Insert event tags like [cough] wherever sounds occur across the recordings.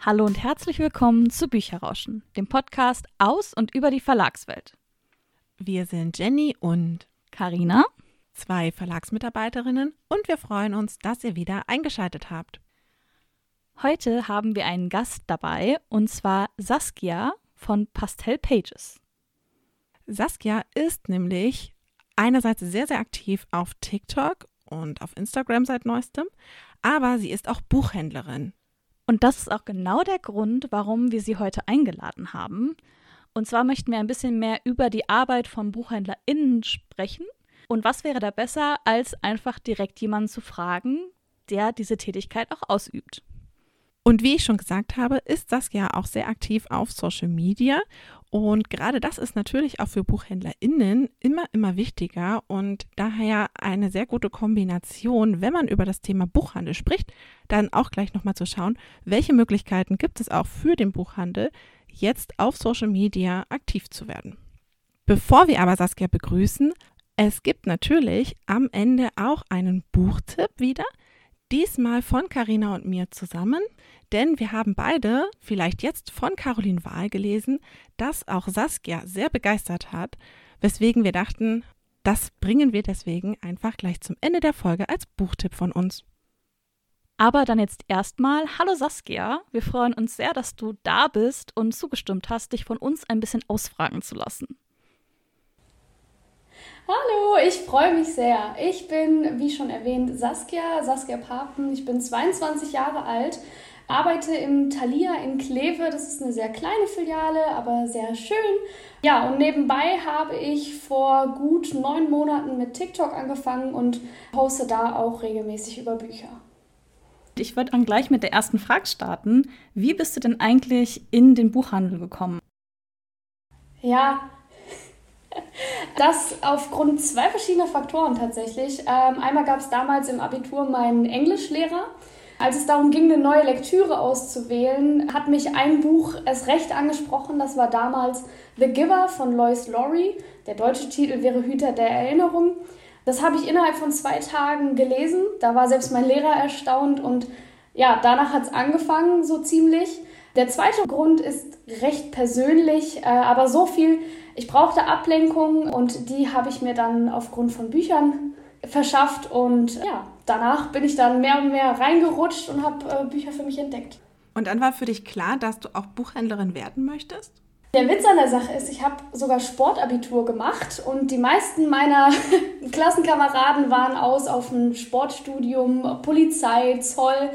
Hallo und herzlich willkommen zu Bücherrauschen, dem Podcast aus und über die Verlagswelt. Wir sind Jenny und Karina, zwei Verlagsmitarbeiterinnen und wir freuen uns, dass ihr wieder eingeschaltet habt. Heute haben wir einen Gast dabei und zwar Saskia von Pastel Pages. Saskia ist nämlich einerseits sehr, sehr aktiv auf TikTok und auf Instagram seit neuestem, aber sie ist auch Buchhändlerin. Und das ist auch genau der Grund, warum wir sie heute eingeladen haben. Und zwar möchten wir ein bisschen mehr über die Arbeit von BuchhändlerInnen sprechen. Und was wäre da besser, als einfach direkt jemanden zu fragen, der diese Tätigkeit auch ausübt? Und wie ich schon gesagt habe, ist Saskia auch sehr aktiv auf Social Media. Und gerade das ist natürlich auch für BuchhändlerInnen immer, immer wichtiger und daher eine sehr gute Kombination, wenn man über das Thema Buchhandel spricht, dann auch gleich nochmal zu schauen, welche Möglichkeiten gibt es auch für den Buchhandel, jetzt auf Social Media aktiv zu werden. Bevor wir aber Saskia begrüßen, es gibt natürlich am Ende auch einen Buchtipp wieder. Diesmal von Carina und mir zusammen, denn wir haben beide vielleicht jetzt von Caroline Wahl gelesen, das auch Saskia sehr begeistert hat, weswegen wir dachten, das bringen wir deswegen einfach gleich zum Ende der Folge als Buchtipp von uns. Aber dann jetzt erstmal, hallo Saskia, wir freuen uns sehr, dass du da bist und zugestimmt hast, dich von uns ein bisschen ausfragen zu lassen. Hallo, ich freue mich sehr. Ich bin, wie schon erwähnt, Saskia, Saskia Papen. Ich bin 22 Jahre alt, arbeite im Thalia in Kleve. Das ist eine sehr kleine Filiale, aber sehr schön. Ja, und nebenbei habe ich vor gut neun Monaten mit TikTok angefangen und poste da auch regelmäßig über Bücher. Ich würde dann gleich mit der ersten Frage starten. Wie bist du denn eigentlich in den Buchhandel gekommen? Ja, das aufgrund zwei verschiedener Faktoren tatsächlich. Ähm, einmal gab es damals im Abitur meinen Englischlehrer. Als es darum ging, eine neue Lektüre auszuwählen, hat mich ein Buch erst recht angesprochen. Das war damals The Giver von Lois Laurie. Der deutsche Titel wäre Hüter der Erinnerung. Das habe ich innerhalb von zwei Tagen gelesen. Da war selbst mein Lehrer erstaunt und ja, danach hat es angefangen, so ziemlich. Der zweite Grund ist recht persönlich, äh, aber so viel ich brauchte Ablenkung und die habe ich mir dann aufgrund von Büchern verschafft und ja, danach bin ich dann mehr und mehr reingerutscht und habe äh, Bücher für mich entdeckt. Und dann war für dich klar, dass du auch Buchhändlerin werden möchtest? Der Witz an der Sache ist, ich habe sogar Sportabitur gemacht und die meisten meiner [laughs] Klassenkameraden waren aus auf ein Sportstudium, Polizei, Zoll.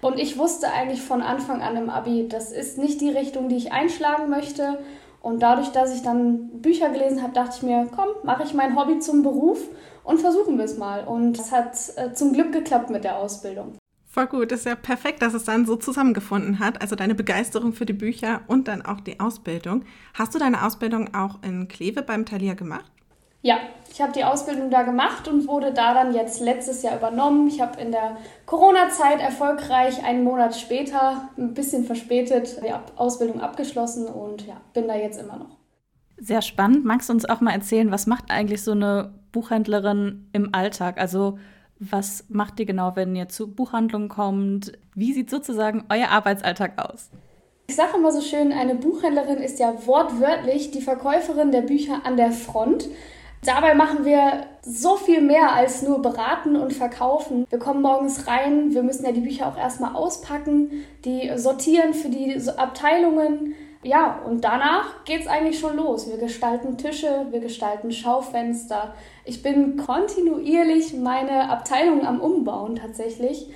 Und ich wusste eigentlich von Anfang an im Abi, das ist nicht die Richtung, die ich einschlagen möchte. Und dadurch, dass ich dann Bücher gelesen habe, dachte ich mir, komm, mache ich mein Hobby zum Beruf und versuchen wir es mal. Und es hat äh, zum Glück geklappt mit der Ausbildung. Voll gut, ist ja perfekt, dass es dann so zusammengefunden hat. Also deine Begeisterung für die Bücher und dann auch die Ausbildung. Hast du deine Ausbildung auch in Kleve beim Thalia gemacht? Ja, ich habe die Ausbildung da gemacht und wurde da dann jetzt letztes Jahr übernommen. Ich habe in der Corona-Zeit erfolgreich einen Monat später, ein bisschen verspätet, die Ausbildung abgeschlossen und ja, bin da jetzt immer noch. Sehr spannend. Magst du uns auch mal erzählen, was macht eigentlich so eine Buchhändlerin im Alltag? Also was macht ihr genau, wenn ihr zu Buchhandlungen kommt? Wie sieht sozusagen euer Arbeitsalltag aus? Ich sage immer so schön, eine Buchhändlerin ist ja wortwörtlich die Verkäuferin der Bücher an der Front. Dabei machen wir so viel mehr als nur beraten und verkaufen. Wir kommen morgens rein, wir müssen ja die Bücher auch erstmal auspacken, die sortieren für die Abteilungen. Ja, und danach geht es eigentlich schon los. Wir gestalten Tische, wir gestalten Schaufenster. Ich bin kontinuierlich meine Abteilung am Umbauen tatsächlich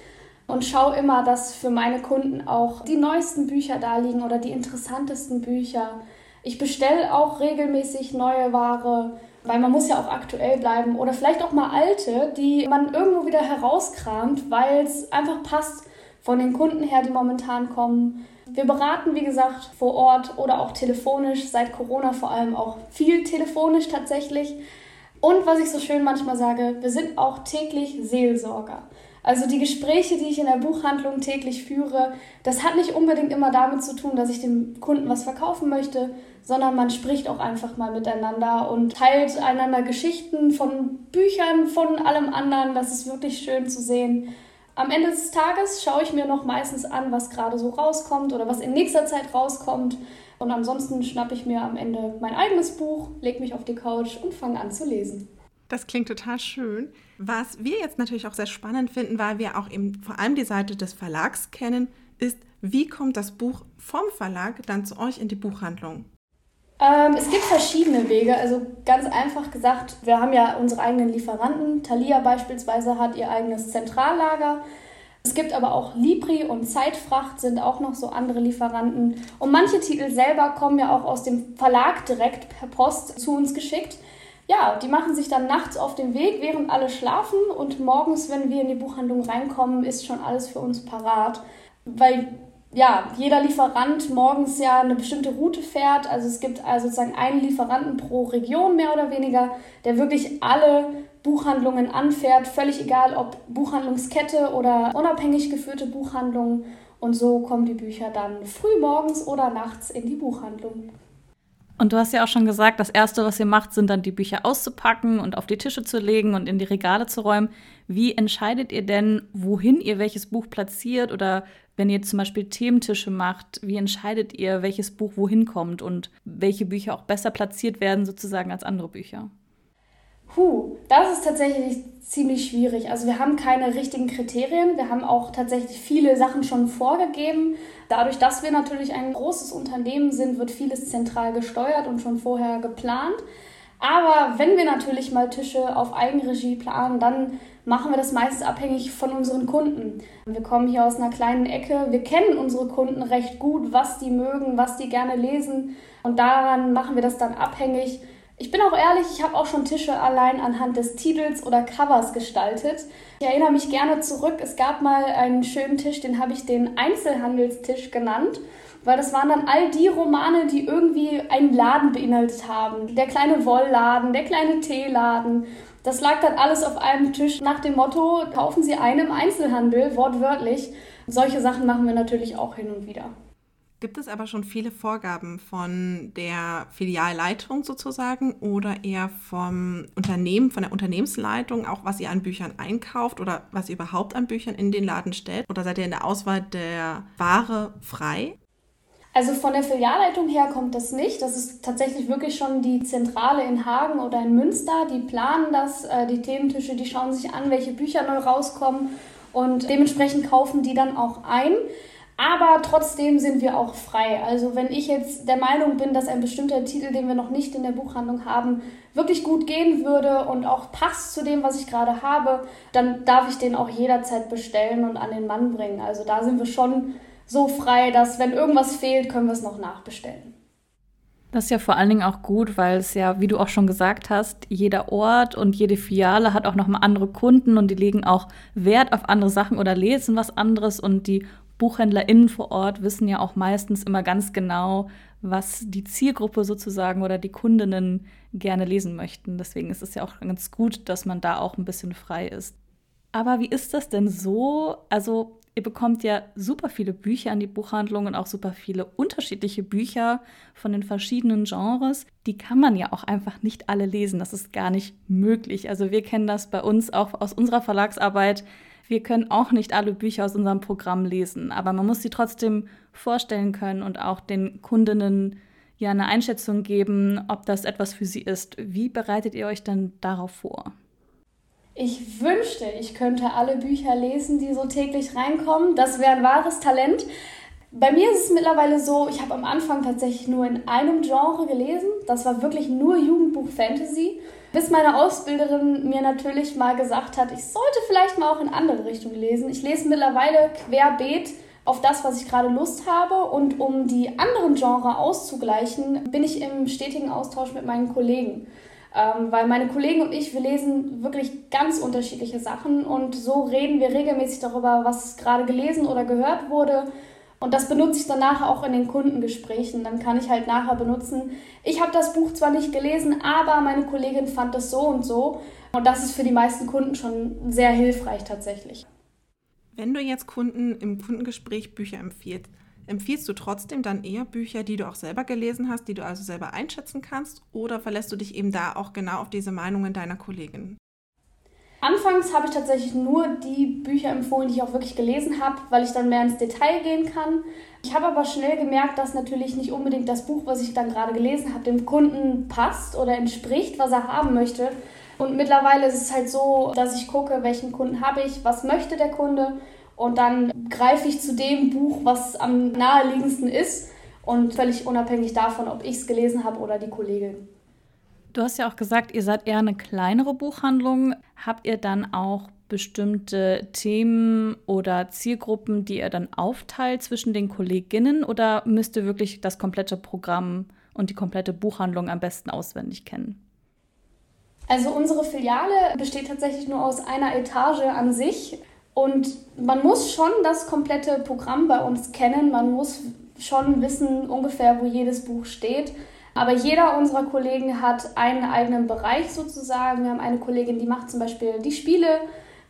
und schaue immer, dass für meine Kunden auch die neuesten Bücher da liegen oder die interessantesten Bücher. Ich bestelle auch regelmäßig neue Ware weil man muss ja auch aktuell bleiben oder vielleicht auch mal alte, die man irgendwo wieder herauskramt, weil es einfach passt von den Kunden her, die momentan kommen. Wir beraten, wie gesagt, vor Ort oder auch telefonisch, seit Corona vor allem auch viel telefonisch tatsächlich. Und was ich so schön manchmal sage, wir sind auch täglich Seelsorger. Also die Gespräche, die ich in der Buchhandlung täglich führe, das hat nicht unbedingt immer damit zu tun, dass ich dem Kunden was verkaufen möchte, sondern man spricht auch einfach mal miteinander und teilt einander Geschichten von Büchern, von allem anderen. Das ist wirklich schön zu sehen. Am Ende des Tages schaue ich mir noch meistens an, was gerade so rauskommt oder was in nächster Zeit rauskommt. Und ansonsten schnappe ich mir am Ende mein eigenes Buch, lege mich auf die Couch und fange an zu lesen. Das klingt total schön. Was wir jetzt natürlich auch sehr spannend finden, weil wir auch eben vor allem die Seite des Verlags kennen, ist, wie kommt das Buch vom Verlag dann zu euch in die Buchhandlung? Ähm, es gibt verschiedene Wege. Also ganz einfach gesagt, wir haben ja unsere eigenen Lieferanten. Thalia beispielsweise hat ihr eigenes Zentrallager. Es gibt aber auch Libri und Zeitfracht sind auch noch so andere Lieferanten. Und manche Titel selber kommen ja auch aus dem Verlag direkt per Post zu uns geschickt. Ja, die machen sich dann nachts auf den Weg, während alle schlafen und morgens, wenn wir in die Buchhandlung reinkommen, ist schon alles für uns parat. Weil ja, jeder Lieferant morgens ja eine bestimmte Route fährt. Also es gibt also sozusagen einen Lieferanten pro Region mehr oder weniger, der wirklich alle Buchhandlungen anfährt, völlig egal ob Buchhandlungskette oder unabhängig geführte Buchhandlungen. Und so kommen die Bücher dann früh morgens oder nachts in die Buchhandlung. Und du hast ja auch schon gesagt, das Erste, was ihr macht, sind dann die Bücher auszupacken und auf die Tische zu legen und in die Regale zu räumen. Wie entscheidet ihr denn, wohin ihr welches Buch platziert? Oder wenn ihr zum Beispiel Thementische macht, wie entscheidet ihr, welches Buch wohin kommt und welche Bücher auch besser platziert werden sozusagen als andere Bücher? Puh, das ist tatsächlich ziemlich schwierig. Also wir haben keine richtigen Kriterien. Wir haben auch tatsächlich viele Sachen schon vorgegeben. Dadurch, dass wir natürlich ein großes Unternehmen sind, wird vieles zentral gesteuert und schon vorher geplant. Aber wenn wir natürlich mal Tische auf Eigenregie planen, dann machen wir das meistens abhängig von unseren Kunden. Wir kommen hier aus einer kleinen Ecke, wir kennen unsere Kunden recht gut, was die mögen, was die gerne lesen und daran machen wir das dann abhängig. Ich bin auch ehrlich, ich habe auch schon Tische allein anhand des Titels oder Covers gestaltet. Ich erinnere mich gerne zurück, es gab mal einen schönen Tisch, den habe ich den Einzelhandelstisch genannt, weil das waren dann all die Romane, die irgendwie einen Laden beinhaltet haben. Der kleine Wollladen, der kleine Teeladen. Das lag dann alles auf einem Tisch nach dem Motto, kaufen Sie einen im Einzelhandel, wortwörtlich. Solche Sachen machen wir natürlich auch hin und wieder. Gibt es aber schon viele Vorgaben von der Filialleitung sozusagen oder eher vom Unternehmen, von der Unternehmensleitung, auch was ihr an Büchern einkauft oder was ihr überhaupt an Büchern in den Laden stellt? Oder seid ihr in der Auswahl der Ware frei? Also von der Filialleitung her kommt das nicht. Das ist tatsächlich wirklich schon die Zentrale in Hagen oder in Münster. Die planen das, äh, die Thementische, die schauen sich an, welche Bücher neu rauskommen und dementsprechend kaufen die dann auch ein. Aber trotzdem sind wir auch frei. Also wenn ich jetzt der Meinung bin, dass ein bestimmter Titel, den wir noch nicht in der Buchhandlung haben, wirklich gut gehen würde und auch passt zu dem, was ich gerade habe, dann darf ich den auch jederzeit bestellen und an den Mann bringen. Also da sind wir schon so frei, dass wenn irgendwas fehlt, können wir es noch nachbestellen. Das ist ja vor allen Dingen auch gut, weil es ja, wie du auch schon gesagt hast, jeder Ort und jede Filiale hat auch nochmal andere Kunden und die legen auch Wert auf andere Sachen oder lesen was anderes und die BuchhändlerInnen vor Ort wissen ja auch meistens immer ganz genau, was die Zielgruppe sozusagen oder die Kundinnen gerne lesen möchten. Deswegen ist es ja auch ganz gut, dass man da auch ein bisschen frei ist. Aber wie ist das denn so? Also Ihr bekommt ja super viele Bücher an die Buchhandlung und auch super viele unterschiedliche Bücher von den verschiedenen Genres. Die kann man ja auch einfach nicht alle lesen. Das ist gar nicht möglich. Also wir kennen das bei uns auch aus unserer Verlagsarbeit. Wir können auch nicht alle Bücher aus unserem Programm lesen, aber man muss sie trotzdem vorstellen können und auch den Kundinnen ja eine Einschätzung geben, ob das etwas für sie ist. Wie bereitet ihr euch dann darauf vor? Ich wünschte, ich könnte alle Bücher lesen, die so täglich reinkommen. Das wäre ein wahres Talent. Bei mir ist es mittlerweile so, ich habe am Anfang tatsächlich nur in einem Genre gelesen. Das war wirklich nur Jugendbuch Fantasy. Bis meine Ausbilderin mir natürlich mal gesagt hat, ich sollte vielleicht mal auch in andere Richtungen lesen. Ich lese mittlerweile querbeet auf das, was ich gerade Lust habe. Und um die anderen Genre auszugleichen, bin ich im stetigen Austausch mit meinen Kollegen. Ähm, weil meine Kollegen und ich, wir lesen wirklich ganz unterschiedliche Sachen und so reden wir regelmäßig darüber, was gerade gelesen oder gehört wurde. Und das benutze ich dann nachher auch in den Kundengesprächen. Dann kann ich halt nachher benutzen, ich habe das Buch zwar nicht gelesen, aber meine Kollegin fand das so und so. Und das ist für die meisten Kunden schon sehr hilfreich tatsächlich. Wenn du jetzt Kunden im Kundengespräch Bücher empfiehlst, Empfiehlst du trotzdem dann eher Bücher, die du auch selber gelesen hast, die du also selber einschätzen kannst, oder verlässt du dich eben da auch genau auf diese Meinungen deiner Kollegin? Anfangs habe ich tatsächlich nur die Bücher empfohlen, die ich auch wirklich gelesen habe, weil ich dann mehr ins Detail gehen kann. Ich habe aber schnell gemerkt, dass natürlich nicht unbedingt das Buch, was ich dann gerade gelesen habe, dem Kunden passt oder entspricht, was er haben möchte. Und mittlerweile ist es halt so, dass ich gucke, welchen Kunden habe ich, was möchte der Kunde und dann greife ich zu dem Buch, was am naheliegendsten ist und völlig unabhängig davon, ob ich es gelesen habe oder die Kollegin. Du hast ja auch gesagt, ihr seid eher eine kleinere Buchhandlung. Habt ihr dann auch bestimmte Themen oder Zielgruppen, die ihr dann aufteilt zwischen den Kolleginnen oder müsst ihr wirklich das komplette Programm und die komplette Buchhandlung am besten auswendig kennen? Also unsere Filiale besteht tatsächlich nur aus einer Etage an sich und man muss schon das komplette Programm bei uns kennen. Man muss schon wissen ungefähr, wo jedes Buch steht. Aber jeder unserer Kollegen hat einen eigenen Bereich sozusagen. Wir haben eine Kollegin, die macht zum Beispiel die Spiele.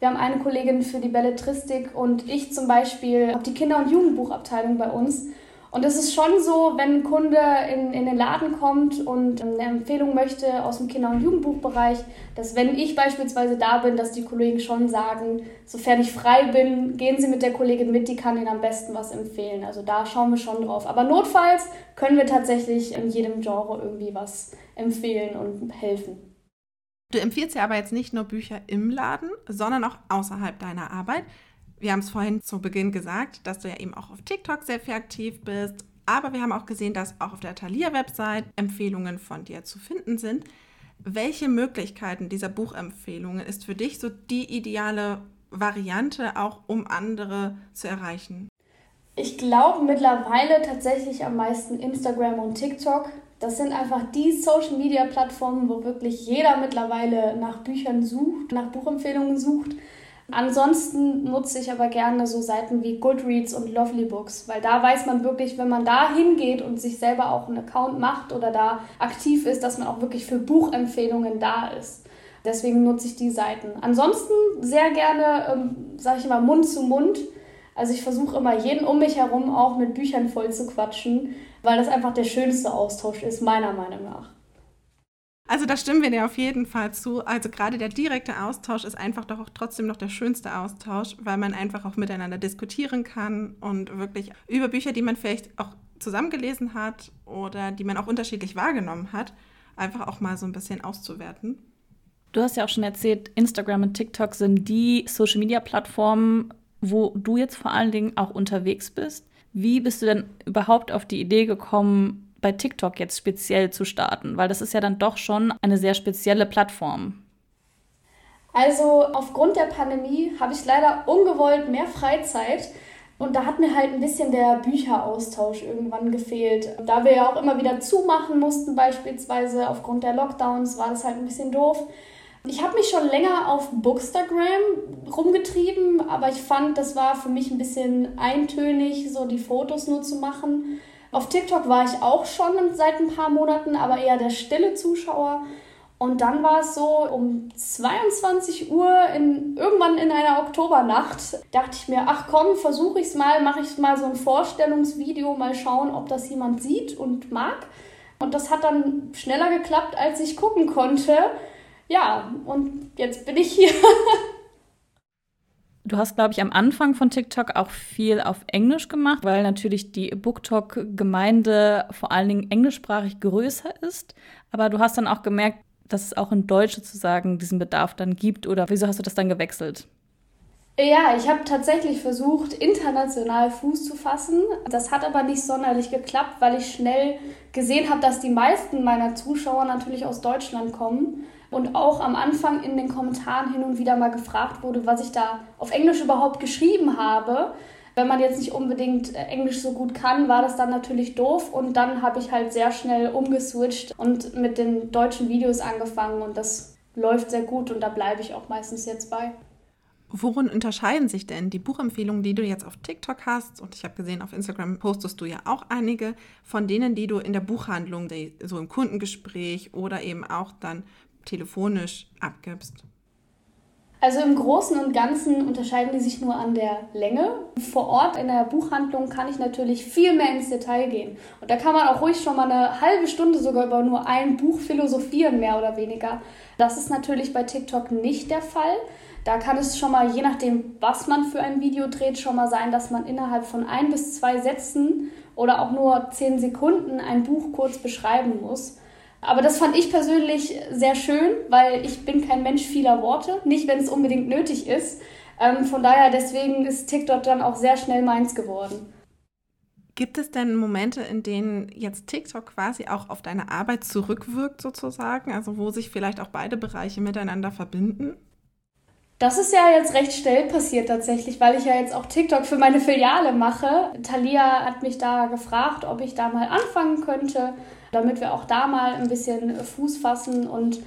Wir haben eine Kollegin für die Belletristik und ich zum Beispiel habe die Kinder- und Jugendbuchabteilung bei uns. Und es ist schon so, wenn ein Kunde in, in den Laden kommt und eine Empfehlung möchte aus dem Kinder- und Jugendbuchbereich, dass wenn ich beispielsweise da bin, dass die Kollegen schon sagen, sofern ich frei bin, gehen Sie mit der Kollegin mit, die kann Ihnen am besten was empfehlen. Also da schauen wir schon drauf. Aber notfalls können wir tatsächlich in jedem Genre irgendwie was empfehlen und helfen. Du empfiehlst ja aber jetzt nicht nur Bücher im Laden, sondern auch außerhalb deiner Arbeit. Wir haben es vorhin zu Beginn gesagt, dass du ja eben auch auf TikTok sehr viel aktiv bist. Aber wir haben auch gesehen, dass auch auf der Thalia-Website Empfehlungen von dir zu finden sind. Welche Möglichkeiten dieser Buchempfehlungen ist für dich so die ideale Variante, auch um andere zu erreichen? Ich glaube mittlerweile tatsächlich am meisten Instagram und TikTok. Das sind einfach die Social-Media-Plattformen, wo wirklich jeder mittlerweile nach Büchern sucht, nach Buchempfehlungen sucht. Ansonsten nutze ich aber gerne so Seiten wie Goodreads und Lovely Books, weil da weiß man wirklich, wenn man da hingeht und sich selber auch einen Account macht oder da aktiv ist, dass man auch wirklich für Buchempfehlungen da ist. Deswegen nutze ich die Seiten. Ansonsten sehr gerne, ähm, sage ich immer, Mund zu Mund. Also ich versuche immer jeden um mich herum auch mit Büchern voll zu quatschen, weil das einfach der schönste Austausch ist, meiner Meinung nach. Also da stimmen wir dir auf jeden Fall zu. Also gerade der direkte Austausch ist einfach doch auch trotzdem noch der schönste Austausch, weil man einfach auch miteinander diskutieren kann und wirklich über Bücher, die man vielleicht auch zusammengelesen hat oder die man auch unterschiedlich wahrgenommen hat, einfach auch mal so ein bisschen auszuwerten. Du hast ja auch schon erzählt, Instagram und TikTok sind die Social-Media-Plattformen, wo du jetzt vor allen Dingen auch unterwegs bist. Wie bist du denn überhaupt auf die Idee gekommen, bei TikTok jetzt speziell zu starten? Weil das ist ja dann doch schon eine sehr spezielle Plattform. Also aufgrund der Pandemie habe ich leider ungewollt mehr Freizeit. Und da hat mir halt ein bisschen der Bücheraustausch irgendwann gefehlt. Da wir ja auch immer wieder zumachen mussten, beispielsweise aufgrund der Lockdowns, war das halt ein bisschen doof. Ich habe mich schon länger auf Bookstagram rumgetrieben, aber ich fand, das war für mich ein bisschen eintönig, so die Fotos nur zu machen. Auf TikTok war ich auch schon seit ein paar Monaten, aber eher der stille Zuschauer. Und dann war es so um 22 Uhr in, irgendwann in einer Oktobernacht, dachte ich mir, ach komm, versuche ich es mal, mache ich mal so ein Vorstellungsvideo, mal schauen, ob das jemand sieht und mag. Und das hat dann schneller geklappt, als ich gucken konnte. Ja, und jetzt bin ich hier. [laughs] Du hast, glaube ich, am Anfang von TikTok auch viel auf Englisch gemacht, weil natürlich die BookTok-Gemeinde vor allen Dingen englischsprachig größer ist. Aber du hast dann auch gemerkt, dass es auch in Deutsch sozusagen diesen Bedarf dann gibt. Oder wieso hast du das dann gewechselt? Ja, ich habe tatsächlich versucht, international Fuß zu fassen. Das hat aber nicht sonderlich geklappt, weil ich schnell gesehen habe, dass die meisten meiner Zuschauer natürlich aus Deutschland kommen und auch am Anfang in den Kommentaren hin und wieder mal gefragt wurde, was ich da auf Englisch überhaupt geschrieben habe. Wenn man jetzt nicht unbedingt äh, Englisch so gut kann, war das dann natürlich doof und dann habe ich halt sehr schnell umgeswitcht und mit den deutschen Videos angefangen und das läuft sehr gut und da bleibe ich auch meistens jetzt bei. Worin unterscheiden sich denn die Buchempfehlungen, die du jetzt auf TikTok hast? Und ich habe gesehen, auf Instagram postest du ja auch einige von denen, die du in der Buchhandlung, so im Kundengespräch oder eben auch dann telefonisch abgibst? Also im Großen und Ganzen unterscheiden die sich nur an der Länge. Vor Ort in der Buchhandlung kann ich natürlich viel mehr ins Detail gehen. Und da kann man auch ruhig schon mal eine halbe Stunde sogar über nur ein Buch philosophieren, mehr oder weniger. Das ist natürlich bei TikTok nicht der Fall. Da kann es schon mal, je nachdem, was man für ein Video dreht, schon mal sein, dass man innerhalb von ein bis zwei Sätzen oder auch nur zehn Sekunden ein Buch kurz beschreiben muss. Aber das fand ich persönlich sehr schön, weil ich bin kein Mensch vieler Worte, nicht wenn es unbedingt nötig ist. Ähm, von daher, deswegen ist TikTok dann auch sehr schnell meins geworden. Gibt es denn Momente, in denen jetzt TikTok quasi auch auf deine Arbeit zurückwirkt sozusagen, also wo sich vielleicht auch beide Bereiche miteinander verbinden? Das ist ja jetzt recht schnell passiert tatsächlich, weil ich ja jetzt auch TikTok für meine Filiale mache. Thalia hat mich da gefragt, ob ich da mal anfangen könnte damit wir auch da mal ein bisschen Fuß fassen. Und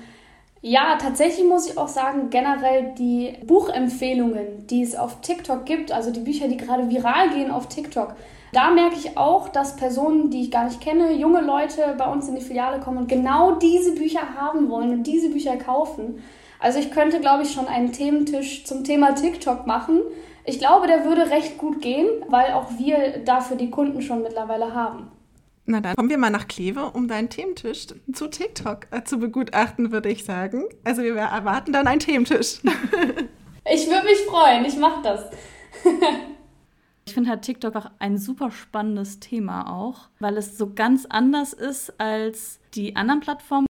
ja, tatsächlich muss ich auch sagen, generell die Buchempfehlungen, die es auf TikTok gibt, also die Bücher, die gerade viral gehen auf TikTok, da merke ich auch, dass Personen, die ich gar nicht kenne, junge Leute bei uns in die Filiale kommen und genau diese Bücher haben wollen und diese Bücher kaufen. Also ich könnte, glaube ich, schon einen Thementisch zum Thema TikTok machen. Ich glaube, der würde recht gut gehen, weil auch wir dafür die Kunden schon mittlerweile haben. Na dann kommen wir mal nach Kleve, um deinen Thementisch zu TikTok äh, zu begutachten, würde ich sagen. Also wir erwarten dann einen Thementisch. [laughs] ich würde mich freuen, ich mache das. ich finde halt TikTok auch ein super spannendes Thema auch, weil es so ganz anders ist als die anderen Plattformen.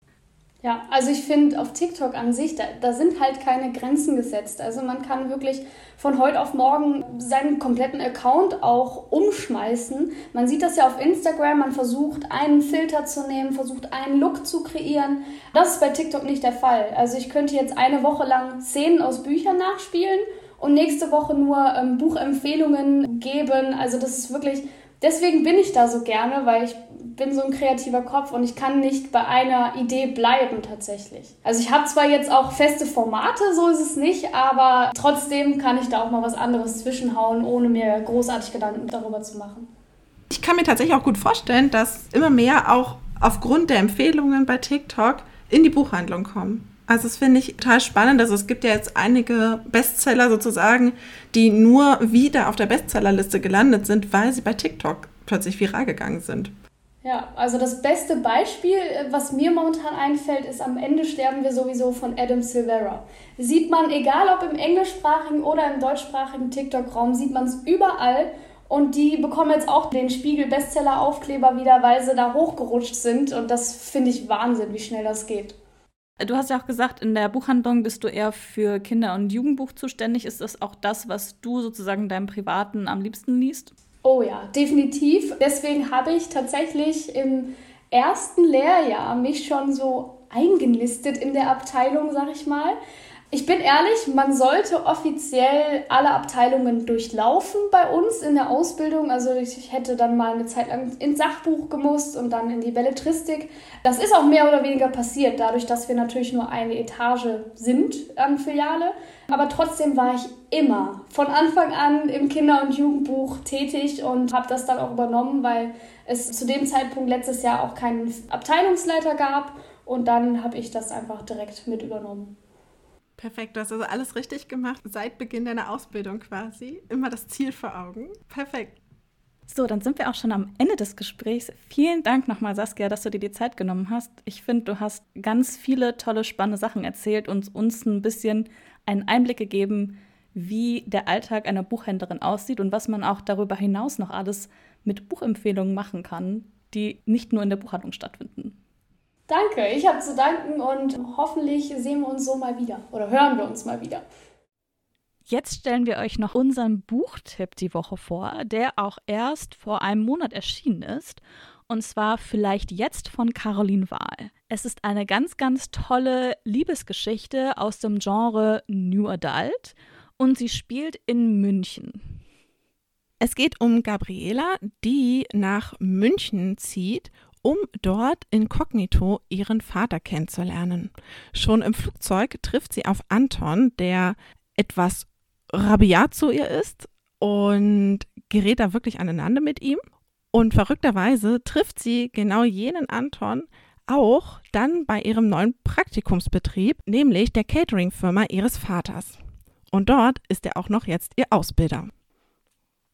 Ja, also ich finde auf TikTok an sich, da, da sind halt keine Grenzen gesetzt. Also man kann wirklich von heute auf morgen seinen kompletten Account auch umschmeißen. Man sieht das ja auf Instagram, man versucht einen Filter zu nehmen, versucht einen Look zu kreieren. Das ist bei TikTok nicht der Fall. Also ich könnte jetzt eine Woche lang Szenen aus Büchern nachspielen und nächste Woche nur ähm, Buchempfehlungen geben. Also das ist wirklich deswegen bin ich da so gerne, weil ich bin so ein kreativer Kopf und ich kann nicht bei einer Idee bleiben tatsächlich. Also ich habe zwar jetzt auch feste Formate, so ist es nicht, aber trotzdem kann ich da auch mal was anderes zwischenhauen, ohne mir großartig Gedanken darüber zu machen. Ich kann mir tatsächlich auch gut vorstellen, dass immer mehr auch aufgrund der Empfehlungen bei TikTok in die Buchhandlung kommen. Also das finde ich total spannend. Also es gibt ja jetzt einige Bestseller sozusagen, die nur wieder auf der Bestsellerliste gelandet sind, weil sie bei TikTok plötzlich viral gegangen sind. Ja, also das beste Beispiel, was mir momentan einfällt, ist am Ende sterben wir sowieso von Adam Silvera. Sieht man, egal ob im englischsprachigen oder im deutschsprachigen TikTok-Raum, sieht man es überall. Und die bekommen jetzt auch den Spiegel-Bestseller-Aufkleber wieder, weil sie da hochgerutscht sind. Und das finde ich Wahnsinn, wie schnell das geht. Du hast ja auch gesagt, in der Buchhandlung bist du eher für Kinder- und Jugendbuch zuständig. Ist das auch das, was du sozusagen deinem Privaten am liebsten liest? Oh ja, definitiv. Deswegen habe ich tatsächlich im ersten Lehrjahr mich schon so eingenistet in der Abteilung, sag ich mal. Ich bin ehrlich, man sollte offiziell alle Abteilungen durchlaufen bei uns in der Ausbildung. Also ich hätte dann mal eine Zeit lang ins Sachbuch gemusst und dann in die Belletristik. Das ist auch mehr oder weniger passiert, dadurch, dass wir natürlich nur eine Etage sind an Filiale. Aber trotzdem war ich immer von Anfang an im Kinder- und Jugendbuch tätig und habe das dann auch übernommen, weil es zu dem Zeitpunkt letztes Jahr auch keinen Abteilungsleiter gab. Und dann habe ich das einfach direkt mit übernommen. Perfekt, du hast also alles richtig gemacht, seit Beginn deiner Ausbildung quasi. Immer das Ziel vor Augen. Perfekt. So, dann sind wir auch schon am Ende des Gesprächs. Vielen Dank nochmal, Saskia, dass du dir die Zeit genommen hast. Ich finde, du hast ganz viele tolle, spannende Sachen erzählt und uns ein bisschen einen Einblick gegeben, wie der Alltag einer Buchhändlerin aussieht und was man auch darüber hinaus noch alles mit Buchempfehlungen machen kann, die nicht nur in der Buchhandlung stattfinden. Danke, ich habe zu danken und hoffentlich sehen wir uns so mal wieder oder hören wir uns mal wieder. Jetzt stellen wir euch noch unseren Buchtipp die Woche vor, der auch erst vor einem Monat erschienen ist. Und zwar vielleicht jetzt von Caroline Wahl. Es ist eine ganz, ganz tolle Liebesgeschichte aus dem Genre New Adult und sie spielt in München. Es geht um Gabriela, die nach München zieht um dort inkognito ihren Vater kennenzulernen. Schon im Flugzeug trifft sie auf Anton, der etwas rabiat zu ihr ist und gerät da wirklich aneinander mit ihm. Und verrückterweise trifft sie genau jenen Anton auch dann bei ihrem neuen Praktikumsbetrieb, nämlich der Catering-Firma ihres Vaters. Und dort ist er auch noch jetzt ihr Ausbilder.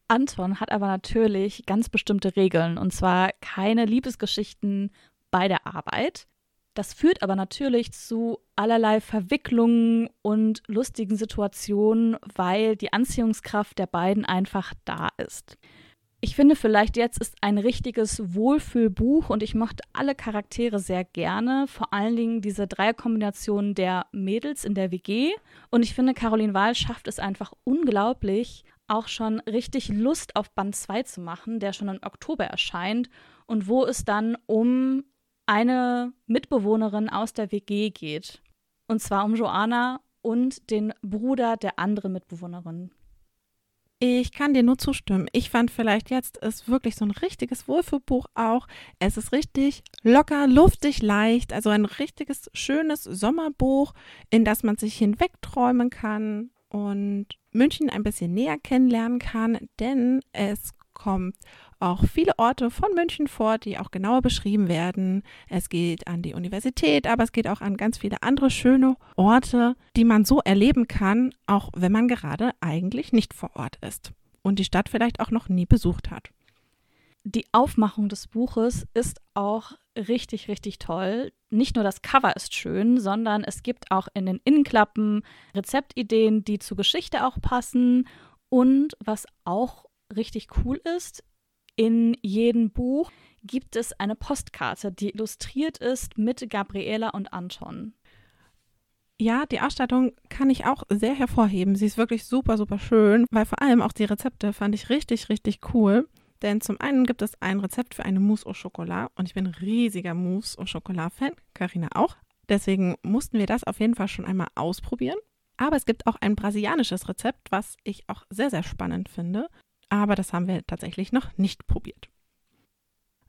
Anton hat aber natürlich ganz bestimmte Regeln und zwar keine Liebesgeschichten bei der Arbeit. Das führt aber natürlich zu allerlei Verwicklungen und lustigen Situationen, weil die Anziehungskraft der beiden einfach da ist. Ich finde vielleicht jetzt ist ein richtiges Wohlfühlbuch und ich mochte alle Charaktere sehr gerne, vor allen Dingen diese Dreierkombination der Mädels in der WG. Und ich finde, Caroline Wahl schafft es einfach unglaublich, auch schon richtig Lust auf Band 2 zu machen, der schon im Oktober erscheint und wo es dann um eine Mitbewohnerin aus der WG geht. Und zwar um Joanna und den Bruder der anderen Mitbewohnerin. Ich kann dir nur zustimmen. Ich fand vielleicht jetzt ist wirklich so ein richtiges Wohlfühlbuch auch. Es ist richtig locker, luftig, leicht. Also ein richtiges, schönes Sommerbuch, in das man sich hinwegträumen kann und München ein bisschen näher kennenlernen kann, denn es kommt auch viele Orte von München vor, die auch genauer beschrieben werden. Es geht an die Universität, aber es geht auch an ganz viele andere schöne Orte, die man so erleben kann, auch wenn man gerade eigentlich nicht vor Ort ist und die Stadt vielleicht auch noch nie besucht hat. Die Aufmachung des Buches ist auch richtig, richtig toll. Nicht nur das Cover ist schön, sondern es gibt auch in den Innenklappen Rezeptideen, die zur Geschichte auch passen. Und was auch richtig cool ist, in jedem Buch gibt es eine Postkarte, die illustriert ist mit Gabriela und Anton. Ja, die Ausstattung kann ich auch sehr hervorheben. Sie ist wirklich super, super schön, weil vor allem auch die Rezepte fand ich richtig, richtig cool. Denn zum einen gibt es ein Rezept für eine Mousse au Chocolat und ich bin riesiger Mousse au Chocolat-Fan, Karina auch. Deswegen mussten wir das auf jeden Fall schon einmal ausprobieren. Aber es gibt auch ein brasilianisches Rezept, was ich auch sehr, sehr spannend finde. Aber das haben wir tatsächlich noch nicht probiert.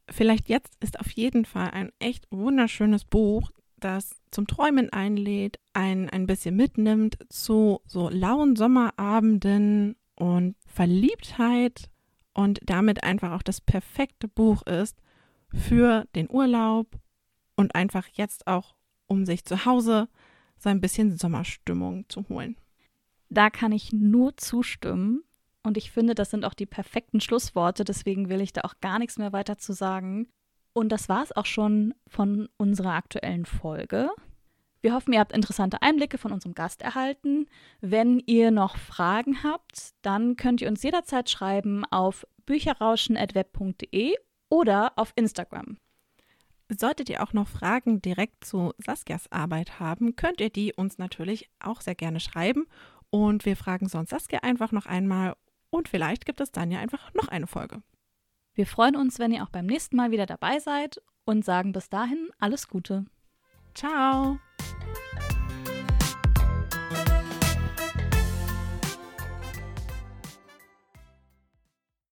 Vielleicht jetzt ist auf jeden Fall ein echt wunderschönes Buch, das zum Träumen einlädt, einen ein bisschen mitnimmt zu so lauen Sommerabenden und Verliebtheit und damit einfach auch das perfekte Buch ist für den Urlaub und einfach jetzt auch, um sich zu Hause so ein bisschen Sommerstimmung zu holen. Da kann ich nur zustimmen. Und ich finde, das sind auch die perfekten Schlussworte. Deswegen will ich da auch gar nichts mehr weiter zu sagen. Und das war es auch schon von unserer aktuellen Folge. Wir hoffen, ihr habt interessante Einblicke von unserem Gast erhalten. Wenn ihr noch Fragen habt, dann könnt ihr uns jederzeit schreiben auf bücherrauschen.web.de oder auf Instagram. Solltet ihr auch noch Fragen direkt zu Saskias Arbeit haben, könnt ihr die uns natürlich auch sehr gerne schreiben. Und wir fragen sonst Saskia einfach noch einmal und vielleicht gibt es dann ja einfach noch eine Folge. Wir freuen uns, wenn ihr auch beim nächsten Mal wieder dabei seid und sagen bis dahin alles Gute. Ciao!